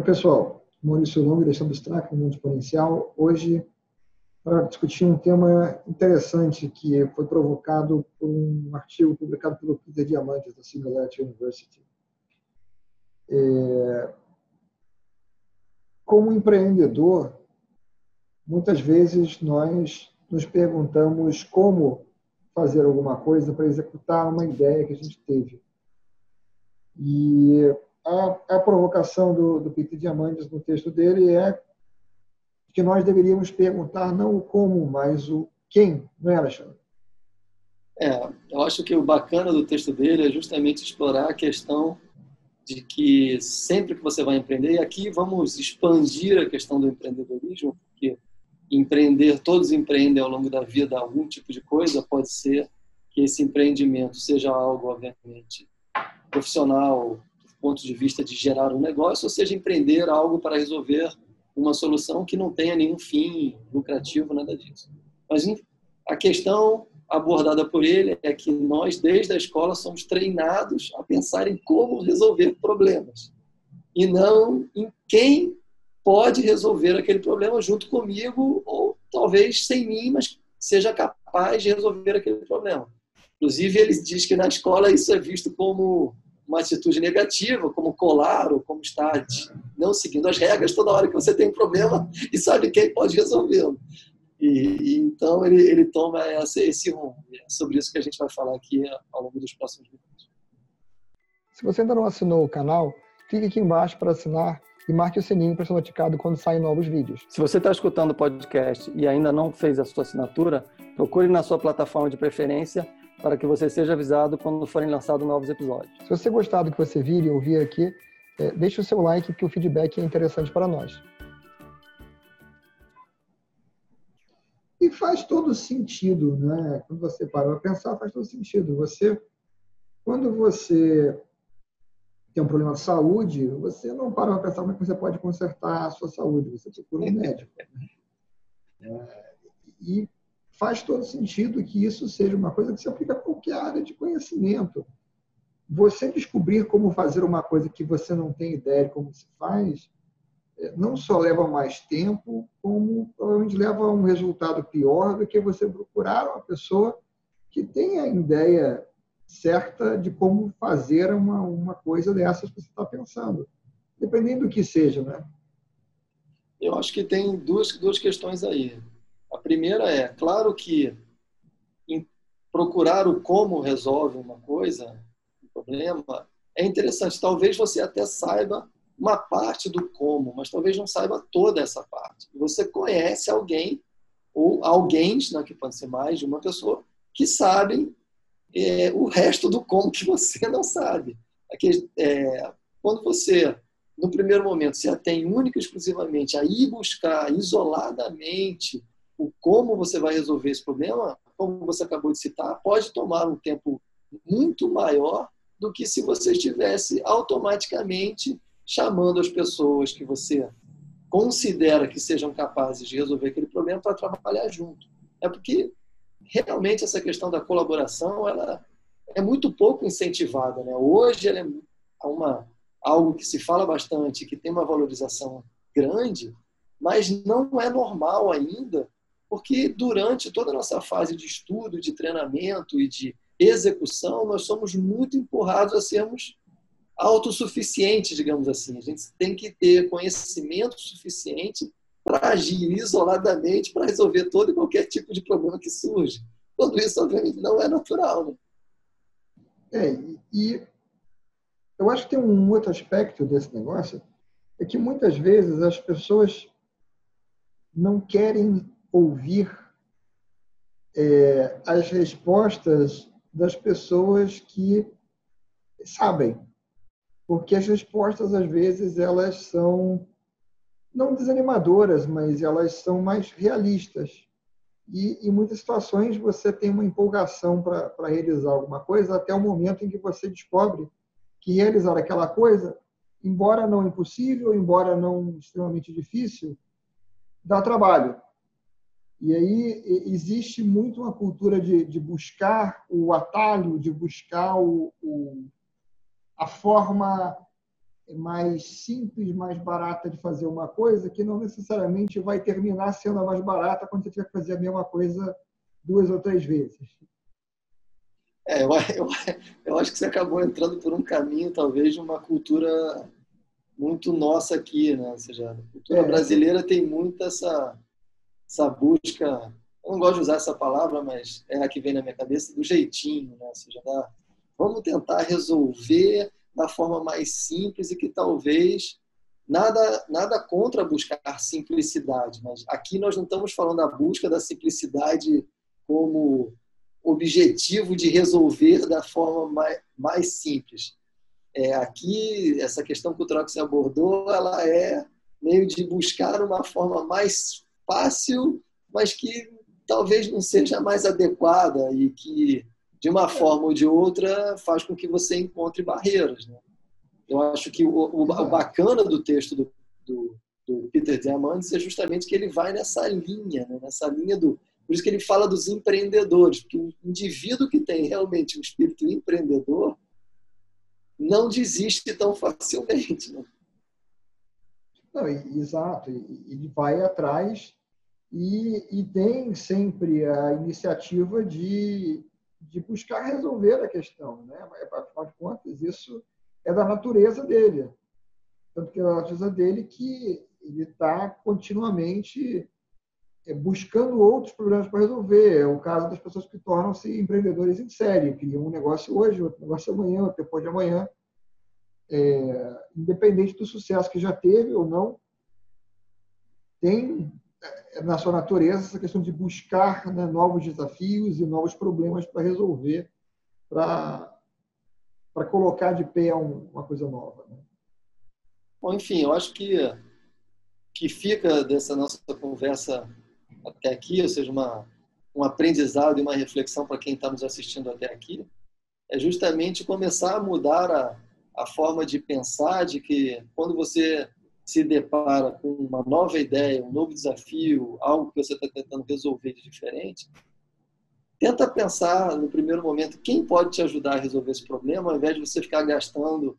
Oi, pessoal. Maurício Longo, do Strack, no Mundo Exponencial. Hoje, para discutir um tema interessante que foi provocado por um artigo publicado pelo Peter Diamandis, da Singularity University. É... Como empreendedor, muitas vezes nós nos perguntamos como fazer alguma coisa para executar uma ideia que a gente teve. E a, a provocação do, do Peter Diamandis no texto dele é que nós deveríamos perguntar não o como, mas o quem, não é, Alexandre? É, eu acho que o bacana do texto dele é justamente explorar a questão de que sempre que você vai empreender, e aqui vamos expandir a questão do empreendedorismo, porque empreender, todos empreendem ao longo da vida algum tipo de coisa, pode ser que esse empreendimento seja algo, obviamente, profissional, ponto de vista de gerar um negócio, ou seja, empreender algo para resolver uma solução que não tenha nenhum fim lucrativo, nada disso. Mas a questão abordada por ele é que nós, desde a escola, somos treinados a pensar em como resolver problemas e não em quem pode resolver aquele problema junto comigo ou talvez sem mim, mas seja capaz de resolver aquele problema. Inclusive, ele diz que na escola isso é visto como uma atitude negativa, como colar ou como estar não seguindo as regras toda hora que você tem um problema e sabe quem pode resolvê-lo. E, e, então ele, ele toma essa, esse rumo. É sobre isso que a gente vai falar aqui ao longo dos próximos minutos. Se você ainda não assinou o canal, clique aqui embaixo para assinar e marque o sininho para ser notificado quando saem novos vídeos. Se você está escutando o podcast e ainda não fez a sua assinatura, procure na sua plataforma de preferência para que você seja avisado quando forem lançados novos episódios. Se você gostar do que você vir e ouvir aqui, é, deixe o seu like, que o feedback é interessante para nós. E faz todo sentido, né? Quando você para para pensar, faz todo sentido. Você, quando você tem um problema de saúde, você não para para pensar como é você pode consertar a sua saúde, você procura um médico. Né? É, e faz todo sentido que isso seja uma coisa que se aplica a qualquer área de conhecimento. Você descobrir como fazer uma coisa que você não tem ideia de como se faz, é, não só leva mais tempo, como provavelmente leva a um resultado pior do que você procurar uma pessoa que tenha ideia certa de como fazer uma, uma coisa dessas que você está pensando, dependendo do que seja, né? Eu acho que tem duas, duas questões aí. A primeira é, claro que procurar o como resolve uma coisa, um problema, é interessante. Talvez você até saiba uma parte do como, mas talvez não saiba toda essa parte. Você conhece alguém, ou alguém, né, que pode ser mais de uma pessoa, que sabem é, o resto do como que você não sabe. Aqui, é, quando você, no primeiro momento, se atém única e exclusivamente a ir buscar isoladamente o como você vai resolver esse problema, como você acabou de citar, pode tomar um tempo muito maior do que se você estivesse automaticamente chamando as pessoas que você considera que sejam capazes de resolver aquele problema para trabalhar junto. É porque realmente essa questão da colaboração ela é muito pouco incentivada. Né? Hoje ela é uma, algo que se fala bastante, que tem uma valorização grande, mas não é normal ainda, porque durante toda a nossa fase de estudo, de treinamento e de execução, nós somos muito empurrados a sermos autossuficientes, digamos assim. A gente tem que ter conhecimento suficiente para agir isoladamente para resolver todo e qualquer tipo de problema que surge. Quando isso, obviamente, não é natural. Né? É, e eu acho que tem um outro aspecto desse negócio, é que muitas vezes as pessoas não querem ouvir é, as respostas das pessoas que sabem, porque as respostas às vezes elas são não desanimadoras, mas elas são mais realistas. E em muitas situações você tem uma empolgação para realizar alguma coisa até o momento em que você descobre que realizar aquela coisa, embora não impossível, embora não extremamente difícil, dá trabalho. E aí existe muito uma cultura de, de buscar o atalho, de buscar o, o, a forma mais simples, mais barata de fazer uma coisa, que não necessariamente vai terminar sendo a mais barata quando você tiver que fazer a mesma coisa duas ou três vezes. É, eu, eu, eu acho que você acabou entrando por um caminho, talvez, de uma cultura muito nossa aqui, né? Ou seja, a cultura é. brasileira tem muito essa, essa busca, eu não gosto de usar essa palavra, mas é a que vem na minha cabeça, do jeitinho, né? Ou seja, da, vamos tentar resolver da forma mais simples e que talvez nada nada contra buscar simplicidade, mas aqui nós não estamos falando da busca da simplicidade como objetivo de resolver da forma mais, mais simples. É, aqui, essa questão que você abordou, ela é meio de buscar uma forma mais fácil, mas que talvez não seja mais adequada e que, de uma forma ou de outra, faz com que você encontre barreiras. Né? Eu acho que o, o, o bacana do texto do, do, do, Peter Diamandis é justamente que ele vai nessa linha, né? nessa linha do por isso que ele fala dos empreendedores, porque o indivíduo que tem realmente um espírito empreendedor não desiste tão facilmente. Né? Não, exato, ele vai atrás e, e, tem sempre a iniciativa de, de buscar resolver a questão. Né? Afinal de contas, isso é da natureza dele. Tanto que é da natureza dele que ele está continuamente é, buscando outros problemas para resolver. É o caso das pessoas que tornam-se empreendedores em série, criam um negócio hoje, outro negócio amanhã, outro depois de amanhã. É, independente do sucesso que já teve ou não, tem na sua natureza essa questão de buscar né, novos desafios e novos problemas para resolver, para para colocar de pé uma coisa nova. Né? Bom, enfim, eu acho que que fica dessa nossa conversa até aqui, ou seja, uma, um aprendizado e uma reflexão para quem está nos assistindo até aqui, é justamente começar a mudar a, a forma de pensar, de que quando você se depara com uma nova ideia, um novo desafio, algo que você está tentando resolver de diferente, tenta pensar no primeiro momento quem pode te ajudar a resolver esse problema, ao invés de você ficar gastando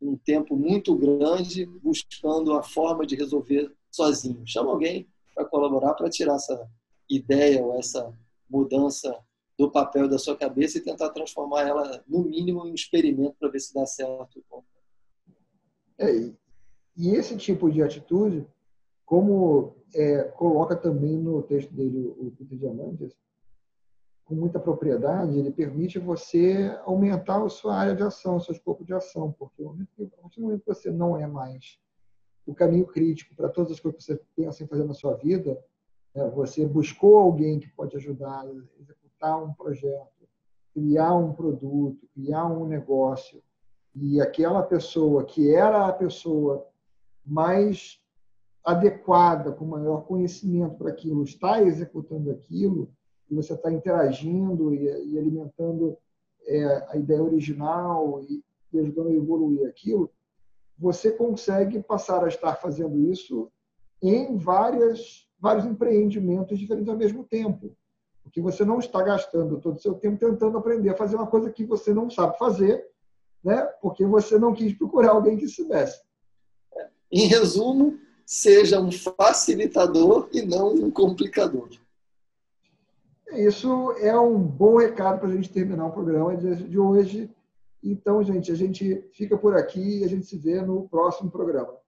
um tempo muito grande buscando a forma de resolver sozinho. Chama alguém para colaborar, para tirar essa ideia ou essa mudança do papel da sua cabeça e tentar transformar ela, no mínimo, em um experimento para ver se dá certo. É, e esse tipo de atitude, como é, coloca também no texto dele o Peter Diamantes, com muita propriedade, ele permite você aumentar a sua área de ação, o seu escopo de ação, porque momento que, no momento que você não é mais o caminho crítico para todas as coisas que você pensa em fazer na sua vida, né? você buscou alguém que pode ajudar a executar um projeto, criar um produto, criar um negócio, e aquela pessoa que era a pessoa mais adequada, com maior conhecimento para aquilo, está executando aquilo, e você está interagindo e, e alimentando é, a ideia original e, e ajudando a evoluir aquilo, você consegue passar a estar fazendo isso em várias, vários empreendimentos diferentes ao mesmo tempo. Porque você não está gastando todo o seu tempo tentando aprender a fazer uma coisa que você não sabe fazer, né? porque você não quis procurar alguém que soubesse. Em resumo, seja um facilitador e não um complicador. Isso é um bom recado para a gente terminar o programa de hoje. Então, gente, a gente fica por aqui e a gente se vê no próximo programa.